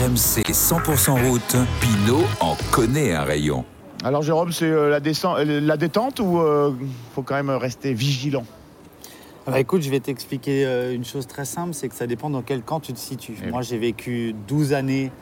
RMC 100% route, Pinot en connaît un rayon. Alors Jérôme, c'est euh, la, descente- euh, la détente ou euh, faut quand même rester vigilant? Ah bah écoute, je vais t'expliquer euh, une chose très simple, c'est que ça dépend dans quel camp tu te situes. Eh Moi, j'ai vécu 12 années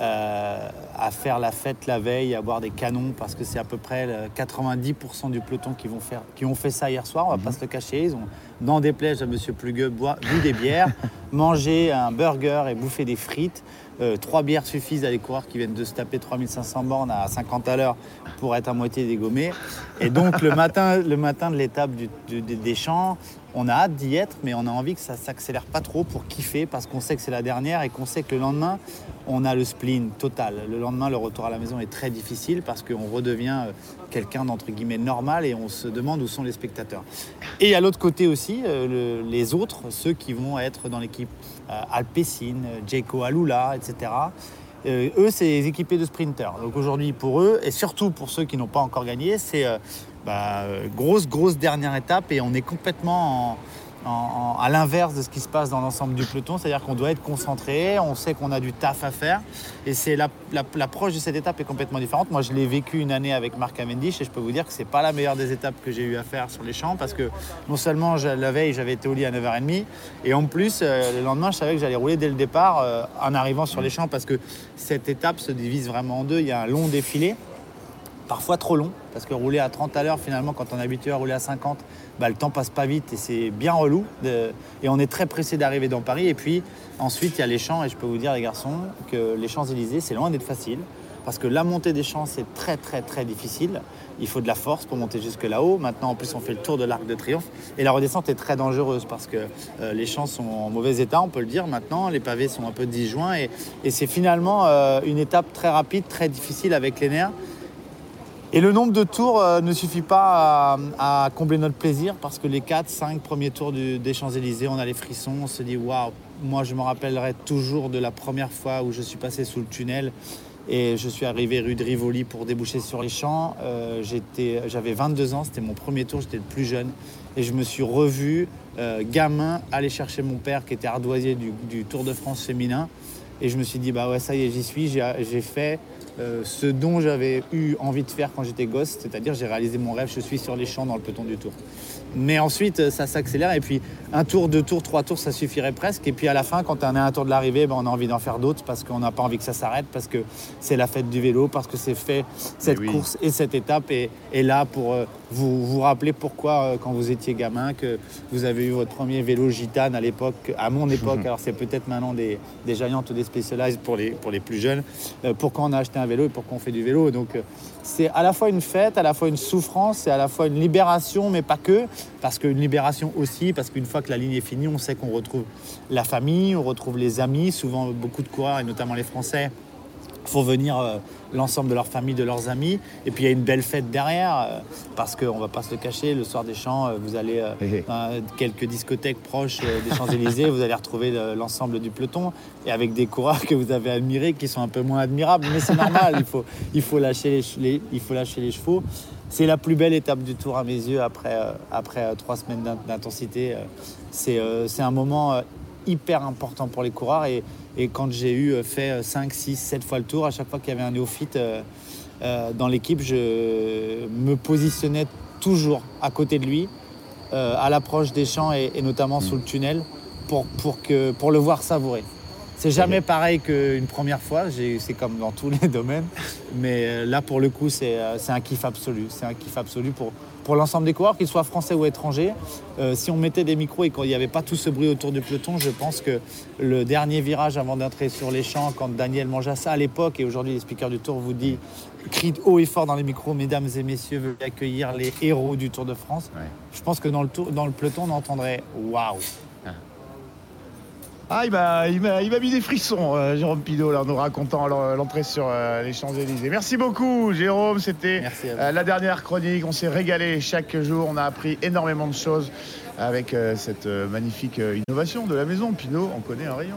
euh, à faire la fête la veille, à boire des canons, parce que c'est à peu près euh, 90% du peloton qui, vont faire, qui ont fait ça hier soir, on va pas se le cacher. Ils ont, dans des plaies à Monsieur Plugueux, bu des bières, mangé un burger et bouffé des frites. Euh, trois bières suffisent à des coureurs qui viennent de se taper 3500 bornes à 50 à l'heure pour être à moitié dégommés. Et donc le matin, le matin de l'étape des champs, on a hâte d'y être, mais on a envie que ça s'accélère pas trop pour kiffer, parce qu'on sait que c'est la dernière et qu'on sait que le lendemain, on a le spleen total. Le lendemain, le retour à la maison est très difficile parce qu'on redevient euh, quelqu'un d'entre guillemets normal et on se demande où sont les spectateurs. Et à l'autre côté aussi, euh, le- les autres, ceux qui vont être dans l'équipe euh, Alpecin, euh, Jayco Alula, etc. Eux, c'est équipés de sprinters. Donc aujourd'hui, pour eux, et surtout pour ceux qui n'ont pas encore gagné, c'est bah, grosse, grosse dernière étape et on est complètement en- en- en- à l'inverse de ce qui se passe dans l'ensemble du peloton. C'est-à-dire qu'on doit être concentré, on sait qu'on a du taf à faire et c'est la- la- l'approche de cette étape est complètement différente. Moi, je l'ai vécu une année avec Marc Cavendish et je peux vous dire que c'est pas la meilleure des étapes que j'ai eu à faire sur les champs parce que non seulement la veille, j'avais été au lit à 9h30 et en plus, euh, le lendemain, je savais que j'allais rouler dès le départ euh, en arrivant sur les champs parce que cette étape se divise vraiment en deux. Il y a un long défilé parfois trop long, parce que rouler à 30 à l'heure, finalement, quand on est habitué à rouler à 50, bah, le temps passe pas vite et c'est bien relou. de- et on est très pressé d'arriver dans Paris. Et puis ensuite, il y a les champs, et je peux vous dire, les garçons, que les Champs-Élysées, c'est loin d'être facile, parce que la montée des champs, c'est très, très, très difficile. Il faut de la force pour monter jusque là-haut. Maintenant, en plus, on fait le tour de l'Arc de Triomphe. Et la redescente est très dangereuse, parce que euh, les champs sont en mauvais état, on peut le dire maintenant. Les pavés sont un peu disjoints. Et, c'est finalement euh, une étape très rapide, très difficile avec les nerfs. Et le nombre de tours euh, ne suffit pas à, combler notre plaisir parce que les 4, 5 premiers tours des Champs-Élysées, on a les frissons, on se dit waouh, moi je me rappellerai toujours de la première fois où je suis passé sous le tunnel et je suis arrivé rue de Rivoli pour déboucher sur les champs. Euh, J'avais 22 ans, c'était mon premier tour, j'étais le plus jeune et je me suis revu euh, gamin aller chercher mon père qui était ardoisier du, du Tour de France féminin et je me suis dit bah ouais ça y est j'y suis, j'ai fait euh, ce dont j'avais eu envie de faire quand j'étais gosse, c'est-à-dire j'ai réalisé mon rêve, je suis sur les champs dans le peloton du tour. Mais ensuite, euh, ça s'accélère et puis un tour, deux tours, trois tours, ça suffirait presque. Et puis à la fin, quand on est à un tour de l'arrivée, ben, on a envie d'en faire d'autres parce qu'on n'a pas envie que ça s'arrête, parce que c'est la fête du vélo, parce que c'est fait cette oui. course et cette étape est, est là pour euh, vous vous rappeler pourquoi, euh, quand vous étiez gamin, que vous avez eu votre premier vélo gitane à l'époque, à mon époque, alors c'est peut-être maintenant des, des Giants ou des Specialized pour les, pour les plus jeunes, pourquoi on a acheté un et pourquoi on fait du vélo. Donc euh, c'est à la fois une fête, à la fois une souffrance, c'est à la fois une libération, mais pas que, parce qu'une libération aussi, parce qu'une fois que la ligne est finie, on sait qu'on retrouve la famille, on retrouve les amis, souvent beaucoup de coureurs, et notamment les Français, font venir euh, l'ensemble de leur famille, de leurs amis. Et puis il y a une belle fête derrière, euh, parce qu'on ne va pas se le cacher, le soir des champs, euh, vous allez dans quelques discothèques proches des Champs-Élysées, vous allez retrouver le- l'ensemble du peloton, et avec des coureurs que vous avez admirés, qui sont un peu moins admirables, mais c'est normal, il faut, il, faut lâcher les, il faut lâcher les chevaux. C'est la plus belle étape du tour à mes yeux après, après trois semaines d'in- d'intensité. C'est un moment hyper important pour les coureurs. Et, et quand j'ai eu euh, fait 5, 6, 7 fois le tour, à chaque fois qu'il y avait un néophyte euh, euh, dans l'équipe, je me positionnais toujours à côté de lui, euh, à l'approche des champs et, et notamment sous le tunnel, pour, pour, que, pour le voir savourer. C'est jamais pareil qu'une première fois, c'est comme dans tous les domaines, mais là pour le coup c'est c'est un kiff absolu, c'est un kiff absolu pour, pour l'ensemble des coureurs, qu'ils soient français ou étrangers. Euh, si on mettait des micros et qu'il n'y avait pas tout ce bruit autour du peloton, je pense que le dernier virage avant d'entrer sur les champs, quand Daniel Manjassa à l'époque, et aujourd'hui les speakers du Tour vous dit, crient haut et fort dans les micros, mesdames et messieurs, veuillez accueillir les héros du Tour de France. Ouais. Je pense que dans le, tour, dans le peloton, on entendrait waouh. Ah, il m'a, il m'a, il m'a mis des frissons, euh, Jérôme Pidot, là, en nous racontant l'en- l'entrée sur euh, les Champs-Élysées. Merci beaucoup, Jérôme. C'était euh, la dernière chronique. On s'est régalé chaque jour. On a appris énormément de choses avec cette magnifique innovation de la maison. Pinot, on connaît un rayon.